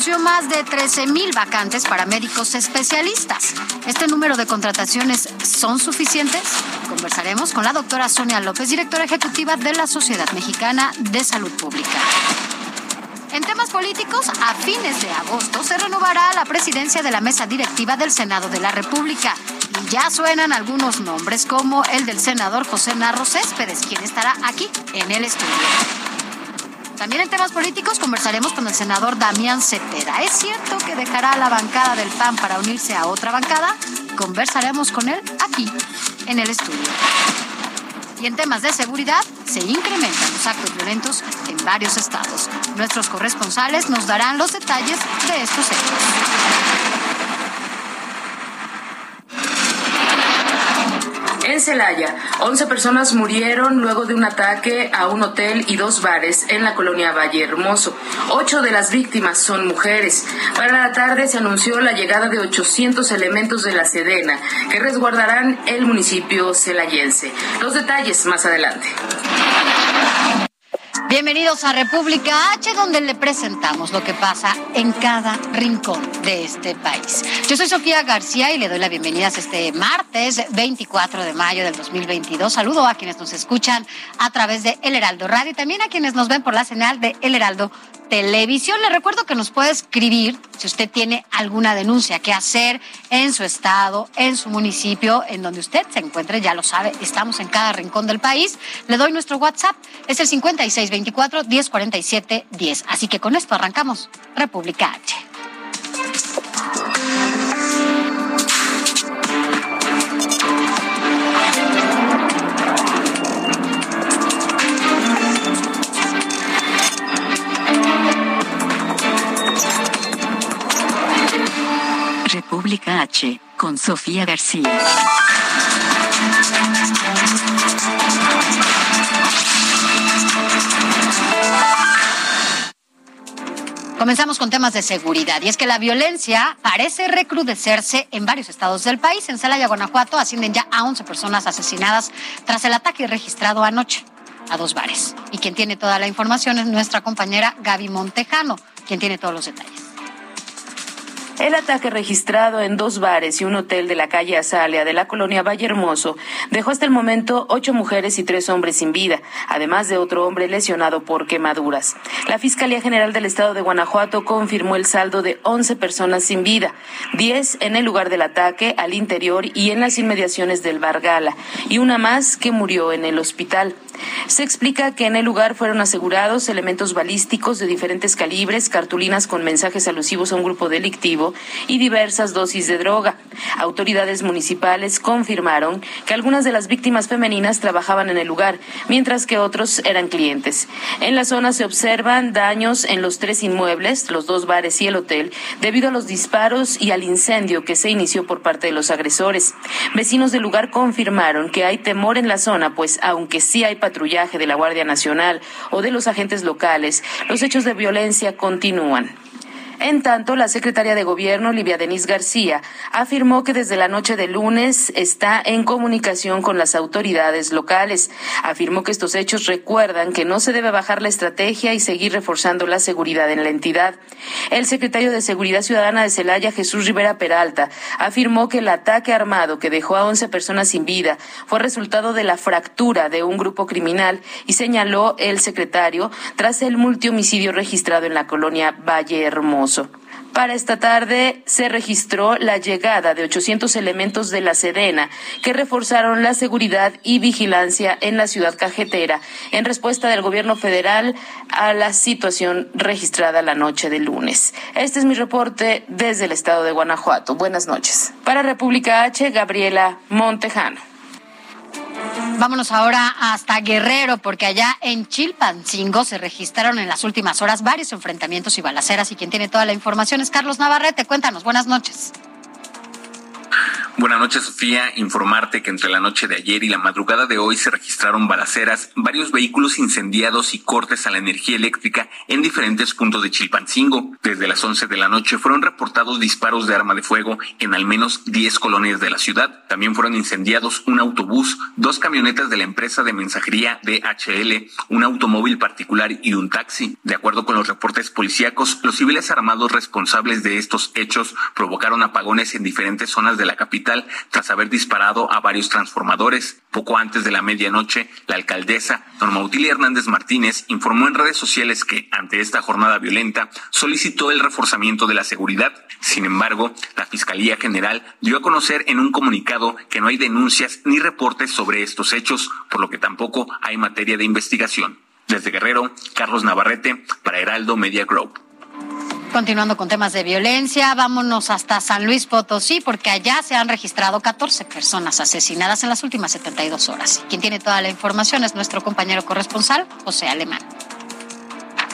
Anunció más de 13.000 vacantes para médicos especialistas. ¿Este número de contrataciones son suficientes? Conversaremos con la doctora Sonia López, directora ejecutiva de la Sociedad Mexicana de Salud Pública. En temas políticos, a fines de agosto se renovará la presidencia de la mesa directiva del Senado de la República. Y ya suenan algunos nombres como el del senador José Narro Céspedes, quien estará aquí en el estudio. También en temas políticos conversaremos con el senador Damián Cepeda. ¿Es cierto que dejará la bancada del PAN para unirse a otra bancada? Conversaremos con él aquí, en el estudio. Y en temas de seguridad, se incrementan los actos violentos en varios estados. Nuestros corresponsales nos darán los detalles de estos hechos. En Celaya, 11 personas murieron luego de un ataque a un hotel y dos bares en la colonia Valle Hermoso. Ocho de las víctimas son mujeres. Para la tarde se anunció la llegada de 800 elementos de la Sedena que resguardarán el municipio celayense. Los detalles más adelante. Bienvenidos a República H, donde le presentamos lo que pasa en cada rincón de este país. Yo soy Sofía García y le doy la bienvenida este martes 24 de mayo del 2022. Saludo a quienes nos escuchan a través de El Heraldo Radio y también a quienes nos ven por la señal de El Heraldo televisión. Le recuerdo que nos puede escribir si usted tiene alguna denuncia que hacer en su estado, en su municipio, en donde usted se encuentre, ya lo sabe, estamos en cada rincón del país. Le doy nuestro WhatsApp, es el 5624 1047 10. Así que con esto arrancamos República H. República H, con Sofía García. Comenzamos con temas de seguridad y es que la violencia parece recrudecerse en varios estados del país. En Celaya, Guanajuato, ascienden ya a 11 personas asesinadas tras el ataque registrado anoche a dos bares. Y quien tiene toda la información es nuestra compañera Gaby Montejano, quien tiene todos los detalles. El ataque registrado en dos bares y un hotel de la calle Azalea de la colonia Valle Hermoso dejó hasta el momento ocho mujeres y tres hombres sin vida, además de otro hombre lesionado por quemaduras. La Fiscalía General del Estado de Guanajuato confirmó el saldo de once personas sin vida, diez en el lugar del ataque, al interior y en las inmediaciones del Vargala, y una más que murió en el hospital. Se explica que en el lugar fueron asegurados elementos balísticos de diferentes calibres, cartulinas con mensajes alusivos a un grupo delictivo y diversas dosis de droga. Autoridades municipales confirmaron que algunas de las víctimas femeninas trabajaban en el lugar, mientras que otros eran clientes. En la zona se observan daños en los tres inmuebles, los dos bares y el hotel, debido a los disparos y al incendio que se inició por parte de los agresores. Vecinos del lugar confirmaron que hay temor en la zona, pues aunque sí hay patrullaje de la Guardia Nacional o de los agentes locales, los hechos de violencia continúan. En tanto, la secretaria de Gobierno, Livia Denis García, afirmó que desde la noche de lunes está en comunicación con las autoridades locales. Afirmó que estos hechos recuerdan que no se debe bajar la estrategia y seguir reforzando la seguridad en la entidad. El secretario de Seguridad Ciudadana de Celaya, Jesús Rivera Peralta, afirmó que el ataque armado que dejó a 11 personas sin vida fue resultado de la fractura de un grupo criminal y señaló el secretario tras el multihomicidio registrado en la colonia Valle Hermoso. Para esta tarde se registró la llegada de 800 elementos de la Sedena que reforzaron la seguridad y vigilancia en la ciudad cajetera en respuesta del gobierno federal a la situación registrada la noche del lunes. Este es mi reporte desde el estado de Guanajuato. Buenas noches. Para República H, Gabriela Montejano. Vámonos ahora hasta Guerrero, porque allá en Chilpancingo se registraron en las últimas horas varios enfrentamientos y balaceras y quien tiene toda la información es Carlos Navarrete. Cuéntanos, buenas noches. Buenas noches, Sofía. Informarte que entre la noche de ayer y la madrugada de hoy se registraron balaceras, varios vehículos incendiados y cortes a la energía eléctrica en diferentes puntos de Chilpancingo. Desde las 11 de la noche fueron reportados disparos de arma de fuego en al menos 10 colonias de la ciudad. También fueron incendiados un autobús, dos camionetas de la empresa de mensajería DHL, un automóvil particular y un taxi. De acuerdo con los reportes policíacos, los civiles armados responsables de estos hechos provocaron apagones en diferentes zonas de la capital tras haber disparado a varios transformadores. Poco antes de la medianoche, la alcaldesa Norma Utilia Hernández Martínez informó en redes sociales que, ante esta jornada violenta, solicitó el reforzamiento de la seguridad. Sin embargo, la Fiscalía General dio a conocer en un comunicado que no hay denuncias ni reportes sobre estos hechos, por lo que tampoco hay materia de investigación. Desde Guerrero, Carlos Navarrete, para Heraldo Media Group. Continuando con temas de violencia, vámonos hasta San Luis Potosí, porque allá se han registrado 14 personas asesinadas en las últimas 72 horas. Quien tiene toda la información es nuestro compañero corresponsal, José Alemán.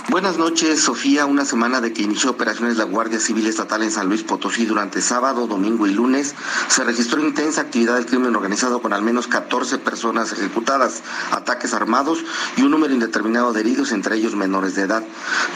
Buenas noches, Sofía. Una semana de que inició operaciones la Guardia Civil Estatal en San Luis Potosí durante sábado, domingo y lunes, se registró intensa actividad del crimen organizado con al menos 14 personas ejecutadas, ataques armados y un número indeterminado de heridos, entre ellos menores de edad.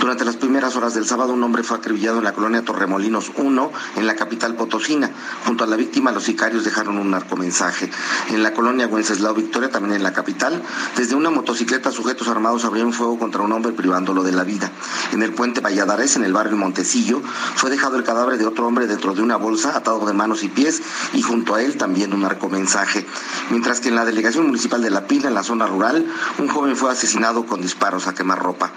Durante las primeras horas del sábado, un hombre fue acribillado en la colonia Torremolinos 1, en la capital potosina. Junto a la víctima, los sicarios dejaron un narcomensaje. En la colonia Wenceslao Victoria, también en la capital, desde una motocicleta, sujetos armados abrieron fuego contra un hombre privándolo de la vida. En el puente Valladares, en el barrio Montecillo, fue dejado el cadáver de otro hombre dentro de una bolsa atado de manos y pies y junto a él también un narcomensaje. Mientras que en la delegación municipal de La Pila, en la zona rural, un joven fue asesinado con disparos a quemarropa.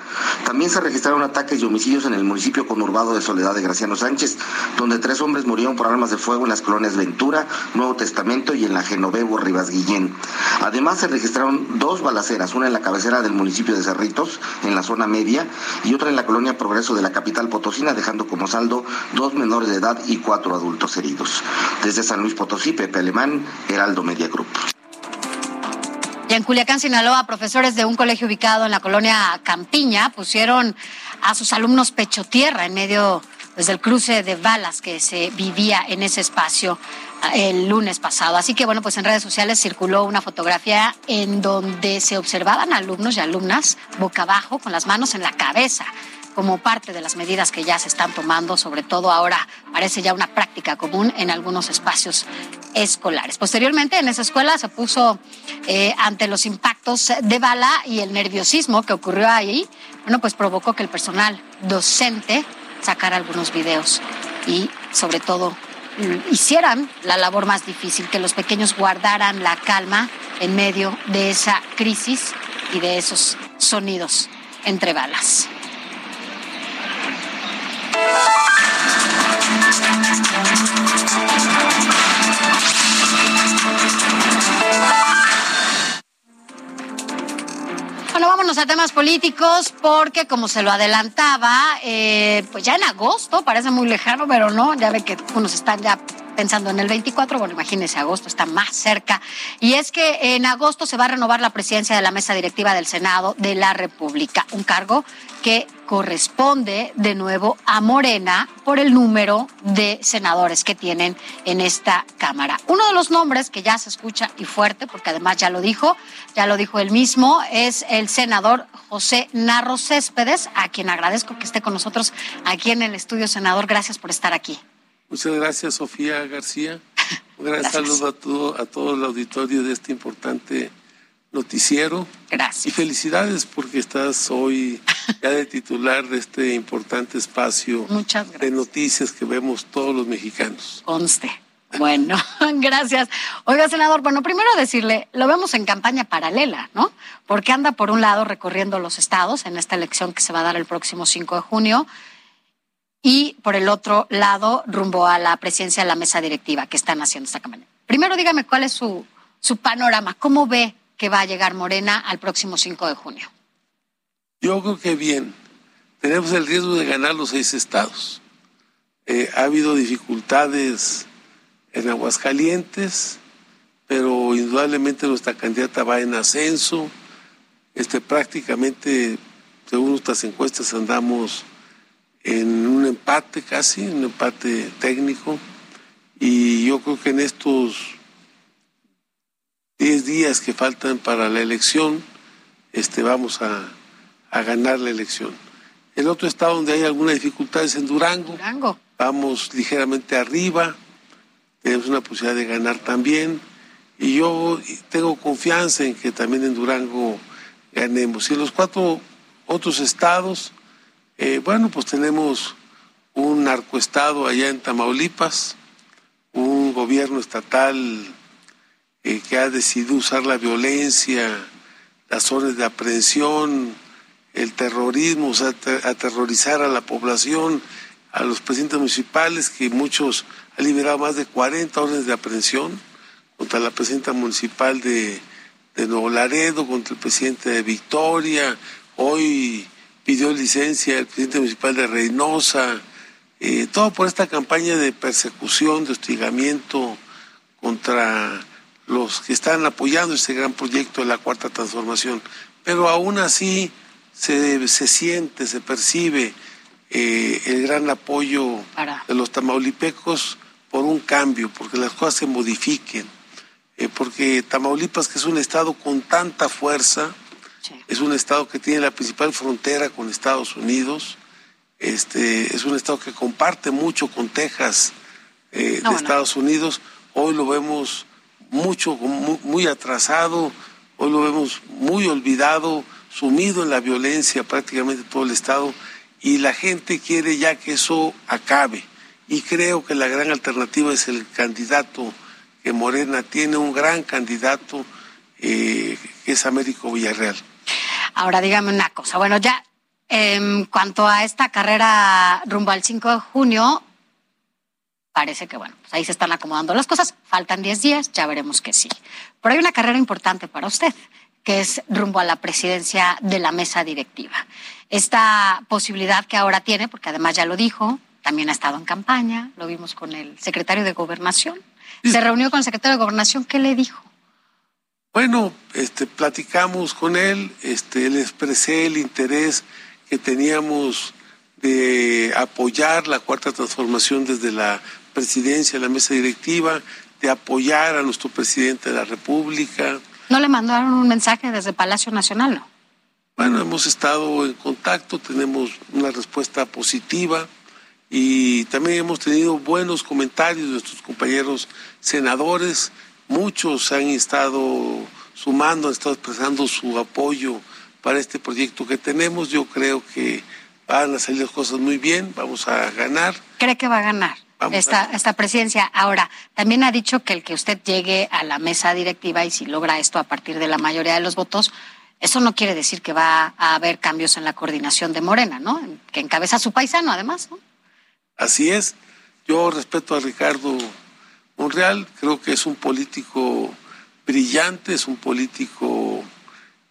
También se registraron ataques y homicidios en el municipio conurbado de Soledad de Graciano Sánchez, donde tres hombres murieron por armas de fuego en las colonias Ventura, Nuevo Testamento y en la Genovevo Rivas Guillén. Además se registraron dos balaceras, una en la cabecera del municipio de Cerritos, en la zona media, y otra en la colonia Progreso de la capital potosina, dejando como saldo dos menores de edad y cuatro adultos heridos. Desde San Luis Potosí, Pepe Alemán, Heraldo Media Group. Y en Culiacán, Sinaloa, profesores de un colegio ubicado en la colonia Campiña pusieron a sus alumnos pecho tierra en medio desde el cruce de balas que se vivía en ese espacio el lunes pasado. Así que bueno, pues en redes sociales circuló una fotografía en donde se observaban alumnos y alumnas boca abajo con las manos en la cabeza como parte de las medidas que ya se están tomando, sobre todo ahora parece ya una práctica común en algunos espacios escolares. Posteriormente, en esa escuela se puso eh, ante los impactos de bala y el nerviosismo que ocurrió ahí, bueno, pues provocó que el personal docente sacara algunos videos y sobre todo hicieran la labor más difícil, que los pequeños guardaran la calma en medio de esa crisis y de esos sonidos entre balas. Bueno, vámonos a temas políticos porque como se lo adelantaba, eh, pues ya en agosto, parece muy lejano, pero no, ya ve que unos están ya pensando en el 24, bueno, imagínense, agosto está más cerca. Y es que en agosto se va a renovar la presidencia de la mesa directiva del Senado de la República, un cargo que corresponde de nuevo a Morena por el número de senadores que tienen en esta Cámara. Uno de los nombres que ya se escucha y fuerte, porque además ya lo dijo, ya lo dijo él mismo, es el senador José Narro Céspedes, a quien agradezco que esté con nosotros aquí en el estudio, senador. Gracias por estar aquí. Muchas gracias, Sofía García. Un gran saludo a todo, a todo el auditorio de este importante noticiero. Gracias. Y felicidades porque estás hoy ya de titular de este importante espacio de noticias que vemos todos los mexicanos. Conste. Bueno, gracias. Oiga, senador, bueno, primero decirle, lo vemos en campaña paralela, ¿no? Porque anda por un lado recorriendo los estados en esta elección que se va a dar el próximo 5 de junio y por el otro lado rumbo a la presidencia de la mesa directiva que están haciendo esta campaña. Primero dígame cuál es su, su panorama, cómo ve que va a llegar Morena al próximo 5 de junio. Yo creo que bien, tenemos el riesgo de ganar los seis estados. Eh, ha habido dificultades en Aguascalientes, pero indudablemente nuestra candidata va en ascenso. Este, prácticamente, según nuestras encuestas, andamos en un empate casi, un empate técnico. Y yo creo que en estos 10 días que faltan para la elección, este, vamos a, a ganar la elección. El otro estado donde hay alguna dificultad es en Durango. Durango. Vamos ligeramente arriba, tenemos una posibilidad de ganar también. Y yo tengo confianza en que también en Durango ganemos. Y en los cuatro otros estados, eh, bueno, pues tenemos un narcoestado allá en Tamaulipas, un gobierno estatal eh, que ha decidido usar la violencia, las zonas de aprehensión, el terrorismo, o sea, aterrorizar a la población, a los presidentes municipales, que muchos han liberado más de 40 órdenes de aprehensión contra la presidenta municipal de, Nuevo Laredo, contra el presidente de Victoria, hoy pidió licencia el presidente municipal de Reynosa, eh, todo por esta campaña de persecución, de hostigamiento contra los que están apoyando este gran proyecto de la Cuarta Transformación. Pero aún así se, se siente, se percibe eh, el gran apoyo de los tamaulipecos por un cambio, porque las cosas se modifiquen. Eh, porque Tamaulipas, que es un estado con tanta fuerza, es un estado que tiene la principal frontera con Estados Unidos, este, es un estado que comparte mucho con Texas eh, de Estados Unidos, hoy lo vemos mucho, muy, atrasado, hoy lo vemos muy olvidado, sumido en la violencia prácticamente todo el Estado, y la gente quiere ya que eso acabe. Y creo que la gran alternativa es el candidato que Morena tiene, un gran candidato eh, que es Américo Villarreal. Ahora dígame una cosa, bueno, ya en cuanto a esta carrera rumbo al 5 de junio, parece que, bueno, pues ahí se están acomodando las cosas. Faltan 10 días, ya veremos que sí. Pero hay una carrera importante para usted, que es rumbo a la presidencia de la mesa directiva. Esta posibilidad que ahora tiene, porque además ya lo dijo, también ha estado en campaña, lo vimos con el secretario de Gobernación. Se reunió con el secretario de Gobernación, ¿qué le dijo? Bueno, este, platicamos con él, este, le expresé el interés que teníamos de apoyar la cuarta transformación desde la presidencia, la mesa directiva, de apoyar a nuestro presidente de la República. ¿No le mandaron un mensaje desde Palacio Nacional, no? Bueno, hemos estado en contacto, tenemos una respuesta positiva y también hemos tenido buenos comentarios de nuestros compañeros senadores. Muchos han estado sumando, han estado expresando su apoyo para este proyecto que tenemos. Yo creo que van a salir las cosas muy bien, vamos a ganar. ¿Cree que va a ganar? Esta, esta presidencia. Ahora, también ha dicho que el que usted llegue a la mesa directiva y si logra esto a partir de la mayoría de los votos, eso no quiere decir que va a haber cambios en la coordinación de Morena, ¿no? Que encabeza su paisano, además, ¿no? Así es. Yo respeto a Ricardo Monreal, creo que es un político brillante, es un político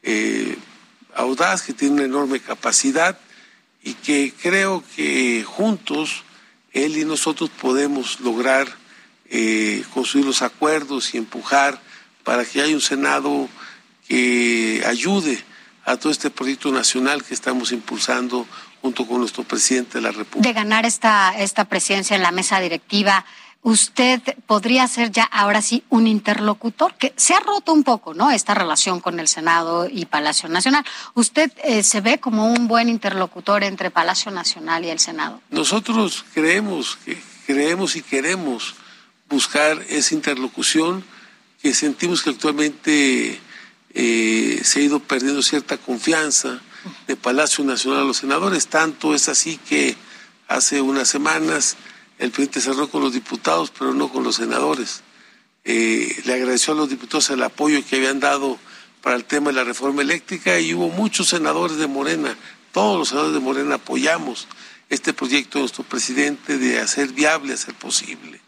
eh, audaz, que tiene una enorme capacidad y que creo que juntos él y nosotros podemos lograr eh, construir los acuerdos y empujar para que haya un Senado que ayude a todo este proyecto nacional que estamos impulsando junto con nuestro presidente de la República. De ganar esta, esta presidencia en la mesa directiva, usted podría ser ya ahora sí un interlocutor, que se ha roto un poco, ¿no? Esta relación con el Senado y Palacio Nacional. ¿Usted eh, se ve como un buen interlocutor entre Palacio Nacional y el Senado? Nosotros creemos, que, creemos y queremos buscar esa interlocución que sentimos que actualmente eh, se ha ido perdiendo cierta confianza de Palacio Nacional a los senadores. Tanto es así que hace unas semanas el presidente cerró con los diputados, pero no con los senadores. Eh, le agradeció a los diputados el apoyo que habían dado para el tema de la reforma eléctrica y hubo muchos senadores de Morena, todos los senadores de Morena apoyamos este proyecto de nuestro presidente de hacer viable, hacer posible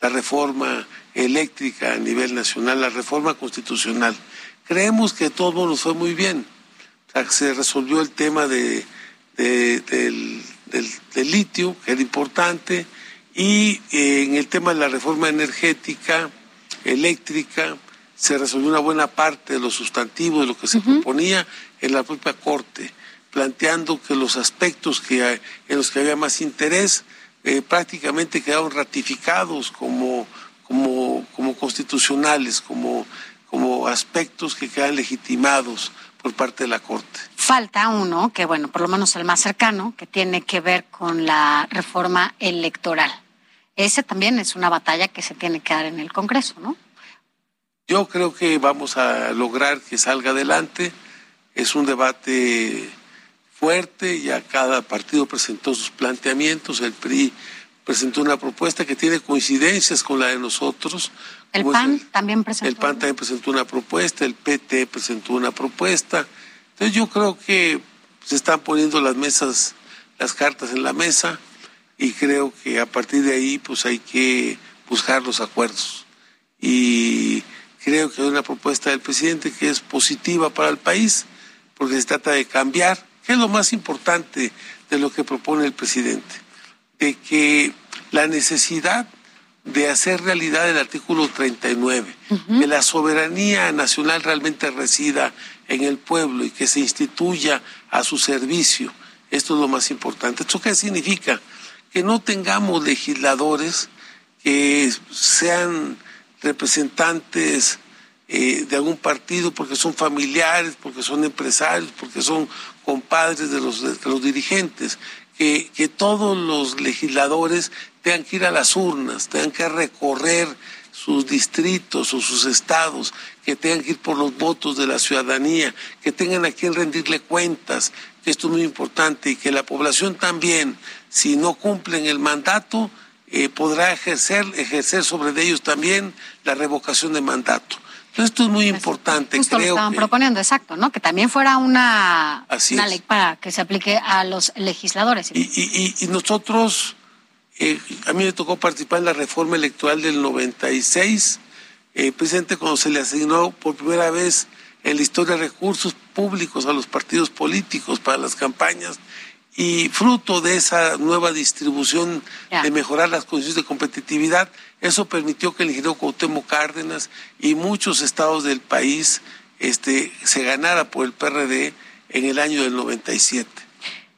la reforma eléctrica a nivel nacional, la reforma constitucional. Creemos que todo nos fue muy bien. se resolvió el tema de, del, del litio, que era importante, y eh, en el tema de la reforma energética, eléctrica, se resolvió una buena parte de los sustantivos de lo que se proponía en la propia Corte, planteando que los aspectos que, en los que había más interés eh, prácticamente quedaron ratificados como, como, como constitucionales, como, como aspectos que quedan legitimados por parte de la Corte. Falta uno, que bueno, por lo menos el más cercano, que tiene que ver con la reforma electoral. Ese también es una batalla que se tiene que dar en el Congreso, ¿no? Yo creo que vamos a lograr que salga adelante. Es un debate fuerte, ya cada partido presentó sus planteamientos, el PRI presentó una propuesta que tiene coincidencias con la de nosotros. El PAN también presentó. El PAN también presentó una propuesta, el PT presentó una propuesta. Entonces yo creo que se están poniendo las mesas, las cartas en la mesa y creo que a partir de ahí pues hay que buscar los acuerdos. Y creo que hay una propuesta del presidente que es positiva para el país porque se trata de cambiar, que es lo más importante de lo que propone el presidente, de que la necesidad de hacer realidad el artículo 39, que la soberanía nacional realmente resida en el pueblo y que se instituya a su servicio. Esto es lo más importante. ¿Esto qué significa? Que no tengamos legisladores que sean representantes eh, de algún partido porque son familiares, porque son empresarios, porque son compadres de los, de los dirigentes, que, todos los legisladores tengan que ir a las urnas, tengan que recorrer sus distritos o sus estados, que tengan que ir por los votos de la ciudadanía, que tengan a quien rendirle cuentas, que esto es muy importante y que la población también, si no cumplen el mandato, eh, podrá ejercer, ejercer sobre ellos también la revocación de mandato. Entonces, esto es muy importante. Justo creo lo estaban que- proponiendo, exacto, ¿no? Que también fuera una, una ley para que se aplique a los legisladores. Y, y- y- y nosotros, eh, a mí me tocó participar en la reforma electoral del 96, eh, presidente cuando se le asignó por primera vez en la historia recursos públicos a los partidos políticos para las campañas y fruto de esa nueva distribución de mejorar las condiciones de competitividad, eso permitió que el ingeniero Cuauhtémoc Cárdenas y muchos estados del país este, se ganara por el PRD en el año del 97.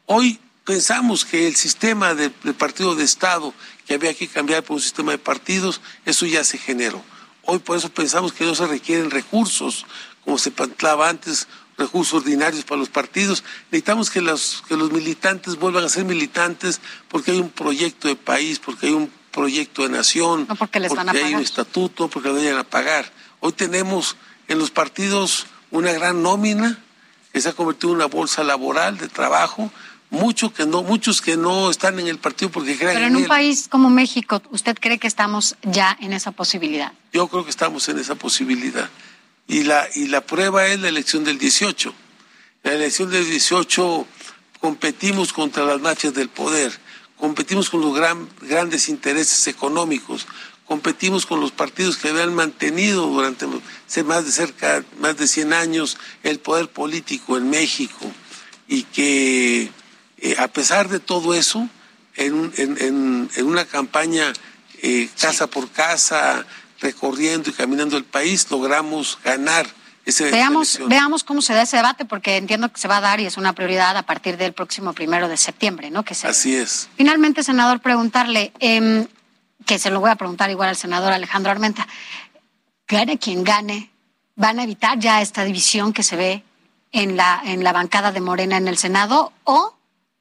Hoy pensamos que el sistema del, partido de Estado, que había que cambiar por un sistema de partidos, eso ya se generó. Hoy por eso pensamos que no se requieren recursos, como se planteaba antes, recursos ordinarios para los partidos. Necesitamos que los, que los militantes vuelvan a ser militantes porque hay un proyecto de país, porque hay un proyecto de nación, No porque les van a hay un estatuto, porque lo vayan a pagar. Hoy tenemos en los partidos una gran nómina que se ha convertido en una bolsa laboral de trabajo, mucho que no, muchos que no están en el partido porque creen Pero en en un él. país como México, ¿usted cree que estamos ya en esa posibilidad? Yo creo que estamos en esa posibilidad. Y la, y la prueba es la elección del 18. La elección del 18 competimos contra las mafias del poder, competimos con los gran- grandes intereses económicos, competimos con los partidos que habían mantenido durante más de cerca, más de 100 años el poder político en México. Y que eh, a pesar de todo eso, en- en- en una campaña eh, casa por casa, recorriendo y caminando el país, logramos ganar ese Veamos, veamos cómo se da ese debate, porque entiendo que se va a dar y es una prioridad a partir del próximo primero de septiembre, ¿no? Que se Así es. Finalmente, senador, preguntarle, em, que se lo voy a preguntar igual al senador Alejandro Armenta, gane quien gane, ¿van a evitar ya esta división que se ve en la, en la bancada de Morena en el Senado o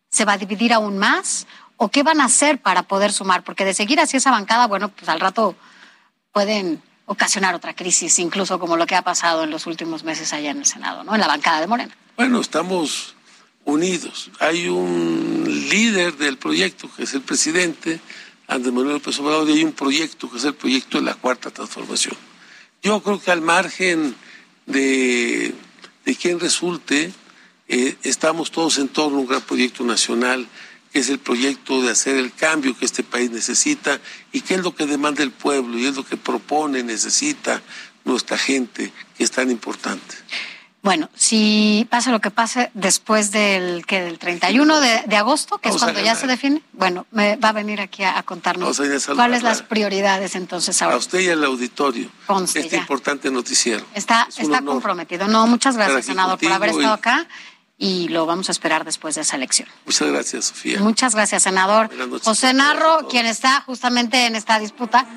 se va a dividir aún más? ¿O qué van a hacer para poder sumar? Porque de seguir así esa bancada, bueno, pues al rato pueden ocasionar otra crisis, incluso como lo que ha pasado en los últimos meses allá en el Senado, ¿no? En la bancada de Morena. Bueno, estamos unidos. Hay un líder del proyecto, que es el presidente, Andrés Manuel López Obrador, y hay un proyecto, que es el proyecto de la Cuarta Transformación. Yo creo que al margen de, de quién resulte, eh, estamos todos en torno a un gran proyecto nacional, es el proyecto de hacer el cambio que este país necesita y que es lo que demanda el pueblo y es lo que propone, necesita nuestra gente, que es tan importante. Bueno, si pasa lo que pase después del que del 31 de, de agosto, que es cuando ya se define, bueno, me va a venir aquí a, contarnos cuáles las prioridades entonces ahora. A usted y al auditorio. Conste, este importante noticiero. Está, está comprometido. No, muchas gracias, senador, por haber estado acá y lo vamos a esperar después de esa elección. Muchas gracias, Sofía. Muchas gracias, senador. José Narro, quien está justamente en esta disputa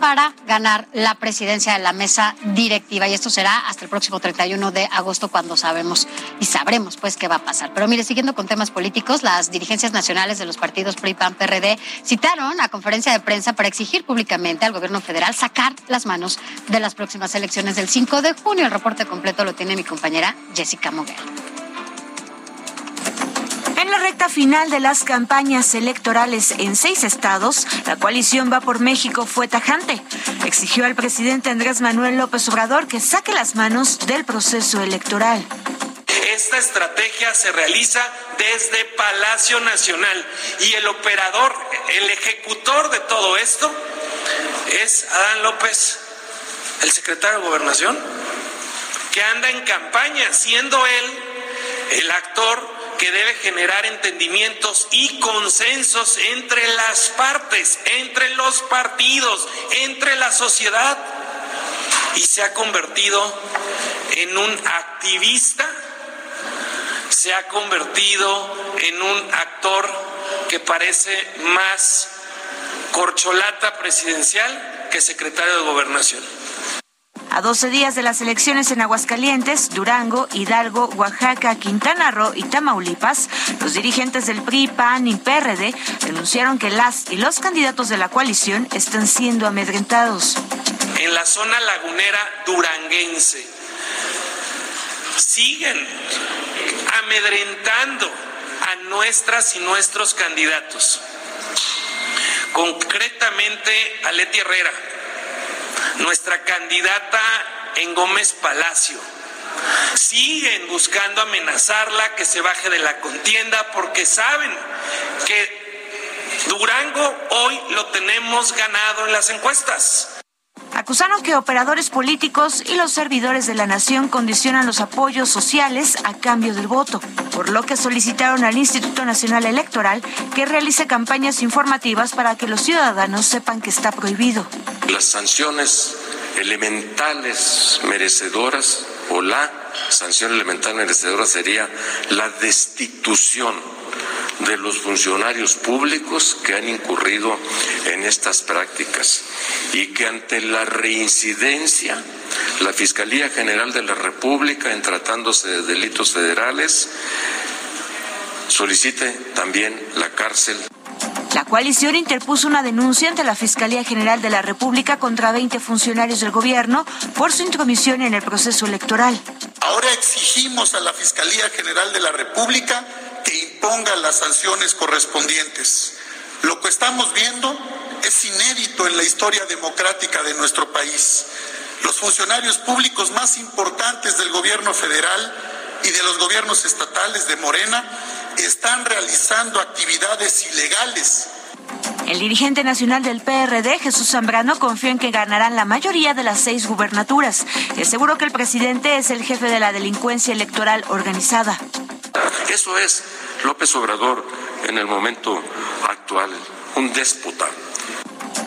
para ganar la presidencia de la mesa directiva. Y esto será hasta el próximo 31 de agosto cuando sabemos y sabremos pues qué va a pasar. Pero mire, siguiendo con temas políticos, las dirigencias nacionales de los partidos PRI, PAN, PRD citaron a conferencia de prensa para exigir públicamente al gobierno federal sacar las manos de las próximas elecciones del 5 de junio. El reporte completo lo tiene mi compañera Jessica Moguel. La recta final de las campañas electorales en seis estados, la coalición Va por México fue tajante. Exigió al presidente Andrés Manuel López Obrador que saque las manos del proceso electoral. Esta estrategia se realiza desde Palacio Nacional y el operador, el ejecutor de todo esto es Adán López, el secretario de Gobernación, que anda en campaña, siendo él el actor que debe generar entendimientos y consensos entre las partes, entre los partidos, entre la sociedad. Y se ha convertido en un activista, se ha convertido en un actor que parece más corcholata presidencial que secretario de gobernación. A 12 días de las elecciones en Aguascalientes, Durango, Hidalgo, Oaxaca, Quintana Roo y Tamaulipas, los dirigentes del PRI, PAN y PRD denunciaron que las y los candidatos de la coalición están siendo amedrentados. En la zona lagunera duranguense siguen amedrentando a nuestras y nuestros candidatos. Concretamente a Leti Herrera nuestra candidata en Gómez Palacio. Siguen buscando amenazarla que se baje de la contienda porque saben que Durango hoy lo tenemos ganado en las encuestas. Acusaron que operadores políticos y los servidores de la nación condicionan los apoyos sociales a cambio del voto, por lo que solicitaron al Instituto Nacional Electoral que realice campañas informativas para que los ciudadanos sepan que está prohibido. Las sanciones elementales merecedoras o la sanción elemental merecedora sería la destitución de los funcionarios públicos que han incurrido en estas prácticas y que ante la reincidencia la Fiscalía General de la República en tratándose de delitos federales solicite también la cárcel. La coalición interpuso una denuncia ante la Fiscalía General de la República contra 20 funcionarios del gobierno por su intromisión en el proceso electoral. Ahora exigimos a la Fiscalía General de la República imponga las sanciones correspondientes. Lo que estamos viendo es inédito en la historia democrática de nuestro país. Los funcionarios públicos más importantes del gobierno federal y de los gobiernos estatales de Morena están realizando actividades ilegales. El dirigente nacional del PRD, Jesús Zambrano, confió en que ganarán la mayoría de las seis gubernaturas aseguró que el presidente es el jefe de la delincuencia electoral organizada. Eso es López Obrador en el momento actual, un déspota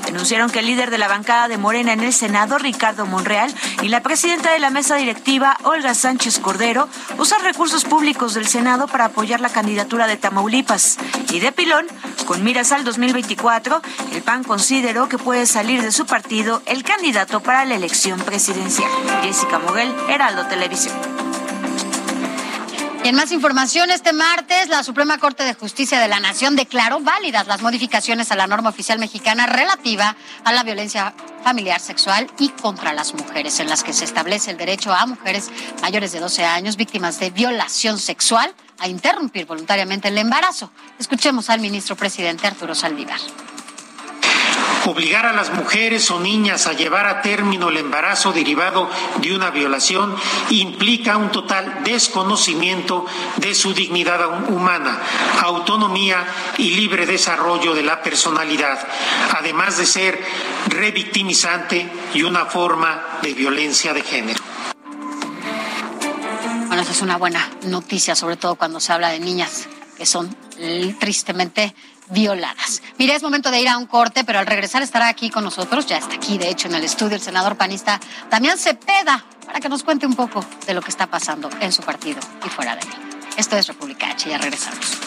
Denunciaron que el líder de la bancada de Morena en el Senado, Ricardo Monreal, y la presidenta de la mesa directiva, Olga Sánchez Cordero, usan recursos públicos del Senado para apoyar la candidatura de Tamaulipas. Y de pilón, con miras al 2024, el PAN consideró que puede salir de su partido el candidato para la elección presidencial. Jessica Moguel, Heraldo Televisión. Y en más información, este martes la Suprema Corte de Justicia de la Nación declaró válidas las modificaciones a la norma oficial mexicana relativa a la violencia familiar, sexual y contra las mujeres, en las que se establece el derecho a mujeres mayores de 12 años víctimas de violación sexual a interrumpir voluntariamente el embarazo. Escuchemos al ministro presidente Arturo Saldívar. Obligar a las mujeres o niñas a llevar a término el embarazo derivado de una violación implica un total desconocimiento de su dignidad humana, autonomía y libre desarrollo de la personalidad, además de ser revictimizante y una forma de violencia de género. esa es una buena noticia, sobre todo cuando se habla de niñas que son tristemente violadas. Mira, es momento de ir a un corte, pero al regresar estará aquí con nosotros, ya está aquí, de hecho, en el estudio, el senador panista Damián Cepeda, para que nos cuente un poco de lo que está pasando en su partido y fuera de él. Esto es República H, ya regresamos.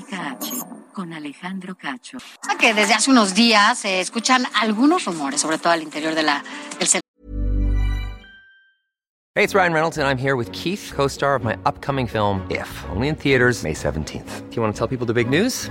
República H, con Alejandro Cacho. Que desde hace unos días se escuchan algunos rumores, sobre todo al interior de la, del Hey, it's Ryan Reynolds, and I'm here with Keith, co star of my upcoming film, If, only in theaters, May 17th. Do you want to tell people the big news?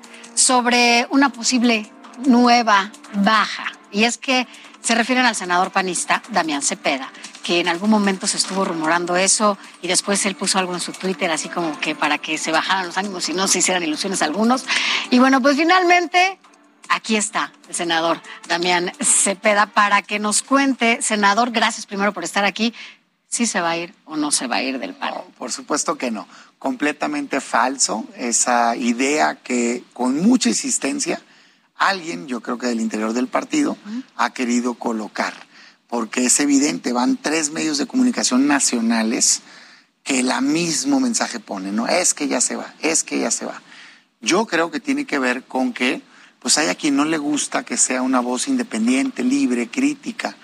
sobre una posible nueva baja. Y es que se refieren al senador panista Damián Cepeda, que en algún momento se estuvo rumorando eso y después él puso algo en su Twitter así como que para que se bajaran los ánimos y no se hicieran ilusiones algunos. Y bueno, pues finalmente aquí está el senador Damián Cepeda para que nos cuente, senador, gracias primero por estar aquí, si se va a ir o no se va a ir del paro. por supuesto que no completamente falso esa idea que con mucha insistencia alguien, yo creo que del interior del partido, ha querido colocar, porque es evidente, van tres medios de comunicación nacionales que el mismo mensaje pone, ¿no? Es que ya se va, es que ya se va. Yo creo que tiene que ver con que, pues hay a quien no le gusta que sea una voz independiente, libre, crítica,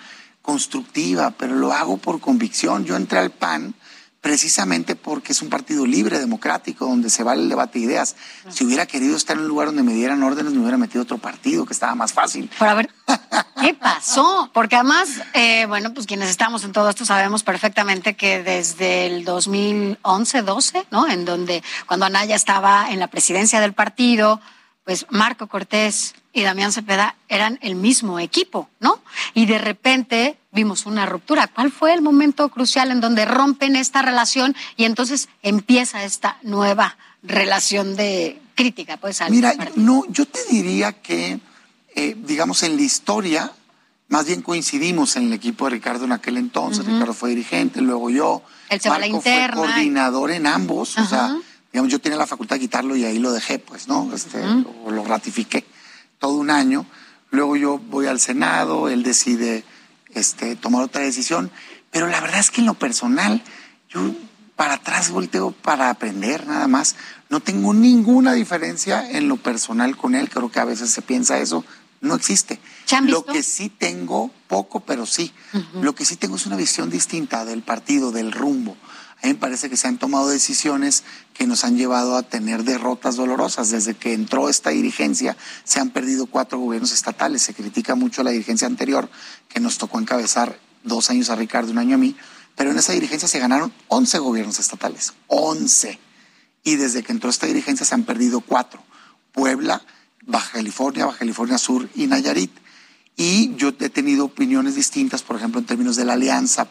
constructiva, pero lo hago por convicción. Yo entré al PAN precisamente porque es un partido libre, democrático, donde se vale el debate de ideas. Si hubiera querido estar en un lugar donde me dieran órdenes, me hubiera metido otro partido, que estaba más fácil. Pero a ver, ¿qué pasó? Porque además, eh, bueno, pues quienes estamos en todo esto sabemos perfectamente que desde el 2011, 12, ¿no? En donde cuando Anaya estaba en la presidencia del partido, pues Marco Cortés y Damián Cepeda eran el mismo equipo, ¿no? Y de repente vimos una ruptura. ¿Cuál fue el momento crucial en donde rompen esta relación y entonces empieza esta nueva relación de crítica? Pues, Mira, no, yo te diría que, eh, digamos, en la historia, más bien coincidimos en el equipo de Ricardo en aquel entonces. Ricardo fue dirigente, luego yo. Él se va Marco la interna. fue coordinador en ambos, o sea, digamos, yo tenía la facultad de quitarlo y ahí lo dejé, pues, ¿no? Este, lo, lo ratifiqué todo un año. Luego yo voy al Senado, él decide este, tomar otra decisión. Pero la verdad es que en lo personal, yo para atrás volteo para aprender nada más. No tengo ninguna diferencia en lo personal con él. Creo que a veces se piensa eso. No existe. Lo que sí tengo, poco, pero sí. Lo que sí tengo es una visión distinta del partido, del rumbo. A mí me parece que se han tomado decisiones que nos han llevado a tener derrotas dolorosas. Desde que entró esta dirigencia se han perdido cuatro gobiernos estatales. Se critica mucho la dirigencia anterior, que nos tocó encabezar dos años a Ricardo, un año a mí, pero en esa dirigencia se ganaron 11 gobiernos estatales. 11. Y desde que entró esta dirigencia se han perdido cuatro. Puebla, Baja California, Baja California Sur y Nayarit. Y yo he tenido opiniones distintas, por ejemplo, en términos de la alianza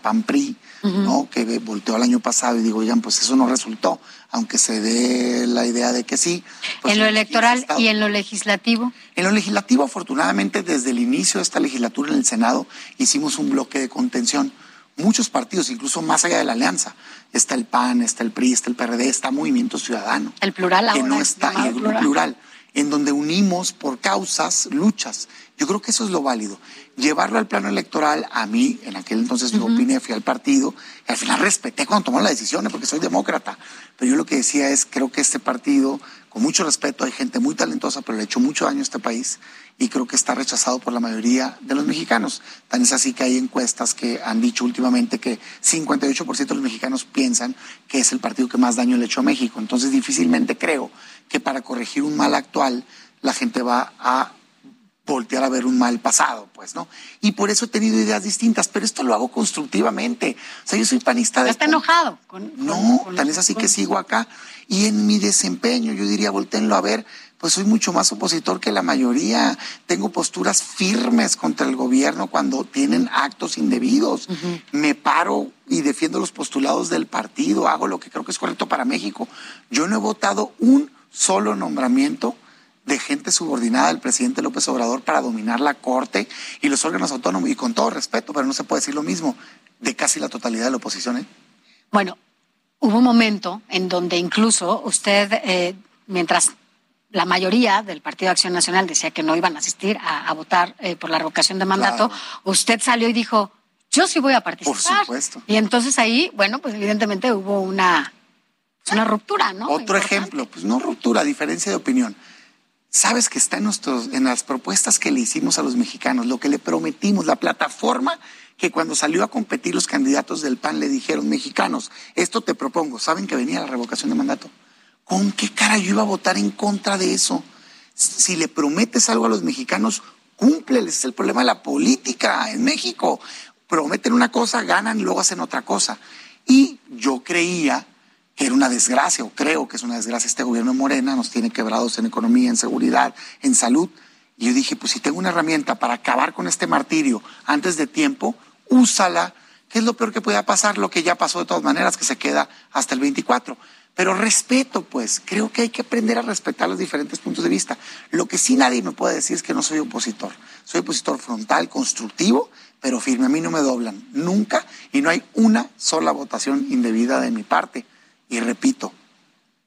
¿no? que volteó el año pasado y digo, oigan, pues eso no resultó, aunque se dé la idea de que sí. Pues en lo electoral y en lo legislativo. En lo legislativo, afortunadamente, desde el inicio de esta legislatura en el Senado, hicimos un bloque de contención. Muchos partidos, incluso más allá de la alianza. Está el PAN, está el PRI, está el PRD, está Movimiento Ciudadano. El plural Que ahora no es está, y el plural. plural, en donde unimos por causas, luchas. Yo creo que eso es lo válido. Llevarlo al plano electoral, a mí, en aquel entonces no opiné, fui al partido, y al final respeté cuando tomó las decisiones, porque soy demócrata. Pero yo lo que decía es, creo que este partido, con mucho respeto, hay gente muy talentosa, pero le ha hecho mucho daño a este país, y creo que está rechazado por la mayoría de los mexicanos. Tan es así que hay encuestas que han dicho últimamente que 58% de los mexicanos piensan que es el partido que más daño le ha hecho a México. Entonces difícilmente creo que para corregir un mal actual la gente va a voltear a ver un mal pasado, pues, ¿no? Y por eso he tenido ideas distintas, pero esto lo hago constructivamente. O sea, yo soy panista de... ¿Está enojado? no, tan es así que sigo acá. Y en mi desempeño, yo diría, volteenlo a ver, pues soy mucho más opositor que la mayoría. Tengo posturas firmes contra el gobierno cuando tienen actos indebidos. Me paro y defiendo los postulados del partido, hago lo que creo que es correcto para México. Yo no he votado un solo nombramiento de gente subordinada al presidente López Obrador para dominar la Corte y los órganos autónomos, y con todo respeto, pero no se puede decir lo mismo de casi la totalidad de la oposición. ¿eh? Bueno, hubo un momento en donde incluso usted, eh, mientras la mayoría del Partido de Acción Nacional decía que no iban a asistir a, votar eh, por la revocación de mandato, usted salió y dijo, yo sí voy a participar. Por supuesto. Y entonces ahí, bueno, pues evidentemente hubo una, una ruptura, ¿no? Otro ejemplo, pues no ruptura, diferencia de opinión sabes que está en, nuestros, en las propuestas que le hicimos a los mexicanos, lo que le prometimos, la plataforma que cuando salió a competir los candidatos del PAN le dijeron, mexicanos, esto te propongo, saben que venía la revocación de mandato. ¿Con qué cara yo iba a votar en contra de eso? Si le prometes algo a los mexicanos, cúmpleles. Es el problema de la política en México. Prometen una cosa, ganan y luego hacen otra cosa. Y yo creía era una desgracia, o creo que es una desgracia este gobierno Morena, nos tiene quebrados en economía, en seguridad, en salud. Y yo dije, pues si tengo una herramienta para acabar con este martirio antes de tiempo, úsala. ¿Qué es lo peor que pueda pasar? Lo que ya pasó de todas maneras, que se queda hasta el 24. Pero respeto, pues, creo que hay que aprender a respetar los diferentes puntos de vista. Lo que sí nadie me puede decir es que no soy opositor. Soy opositor frontal, constructivo, pero firme. A mí no me doblan, nunca, y no hay una sola votación indebida de mi parte. Y repito,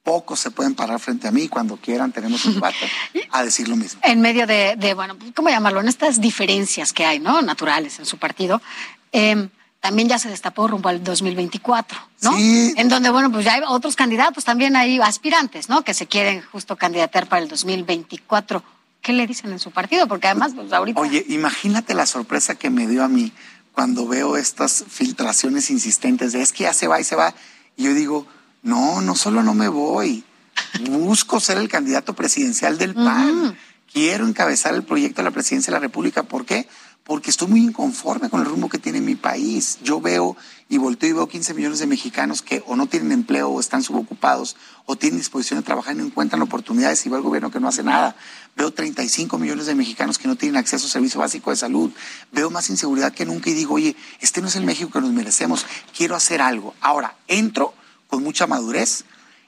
pocos se pueden parar frente a mí cuando quieran tenemos un debate a decir lo mismo. En medio de, bueno, ¿cómo llamarlo? En estas diferencias que hay, ¿no? Naturales en su partido, em, también ya se destapó rumbo al 2024, ¿no? Sí. En donde, bueno, pues ya hay otros candidatos, también hay aspirantes, ¿no? Que se quieren justo candidatar para el 2024. ¿Qué le dicen en su partido? Porque además, pues ahorita... Oye, imagínate la sorpresa que me dio a mí cuando veo estas filtraciones insistentes de es que ya se va y se va. Y yo digo, no, no solo no me voy, busco ser el candidato presidencial del PAN. Quiero encabezar el proyecto de la presidencia de la República. ¿Por qué? Porque estoy muy inconforme con el rumbo que tiene mi país. Yo veo y volteo y veo 15 millones de mexicanos que o no tienen empleo o están subocupados o tienen disposición de trabajar y no encuentran oportunidades y veo el gobierno que no hace nada. Veo 35 millones de mexicanos que no tienen acceso a servicio básico de salud. Veo más inseguridad que nunca y digo, oye, este no es el México que nos merecemos. Quiero hacer algo. Ahora, entro con mucha madurez.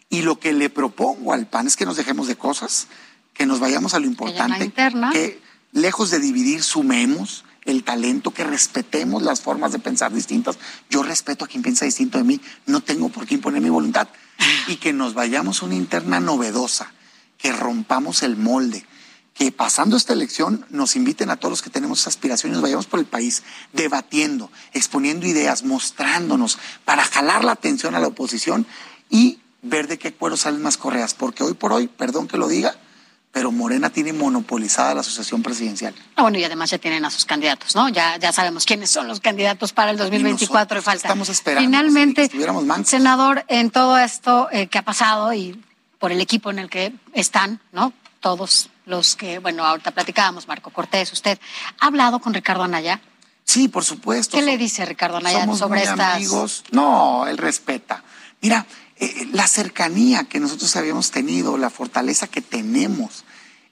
Y lo que le propongo al PAN es que nos dejemos de cosas, que nos vayamos a lo importante, que lejos de dividir, sumemos el talento, que respetemos las formas de pensar distintas. Yo respeto a quien piensa distinto de mí, no tengo por qué imponer mi voluntad. Y que nos vayamos a una interna novedosa, que rompamos el molde, que pasando esta elección nos inviten a todos los que tenemos aspiraciones, vayamos por el país debatiendo, exponiendo ideas, mostrándonos para jalar la atención a la oposición y ver de qué cuero salen más correas, porque hoy por hoy, perdón que lo diga, pero Morena tiene monopolizada la asociación presidencial. Ah, bueno, y además ya tienen a sus candidatos, ¿no? Ya, ya sabemos quiénes son los candidatos para el 2024 y, falta. Estamos esperando. Finalmente, senador, en todo esto eh, que ha pasado y por el equipo en el que están, ¿no? Todos los que, bueno, ahorita platicábamos, Marco Cortés, usted, ¿ha hablado con Ricardo Anaya? Sí, por supuesto. ¿Qué le dice Ricardo Anaya sobre estas? Amigos. No, él respeta. Mira, eh, eh, la cercanía que nosotros habíamos tenido, la fortaleza que tenemos,